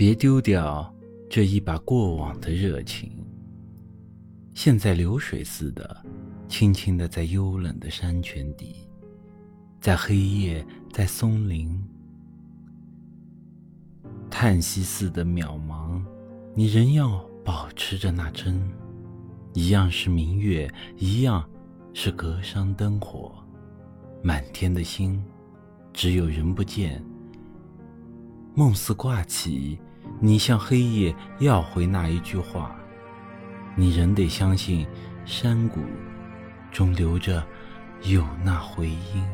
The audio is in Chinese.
别丢掉这一把过往的热情，现在流水似的，轻轻的在幽冷的山泉底，在黑夜，在松林，叹息似的渺茫，你仍要保持着那真，一样是明月，一样是隔山灯火，满天的星，只有人不见，梦似挂起。你向黑夜要回那一句话，你仍得相信，山谷中留着有那回音。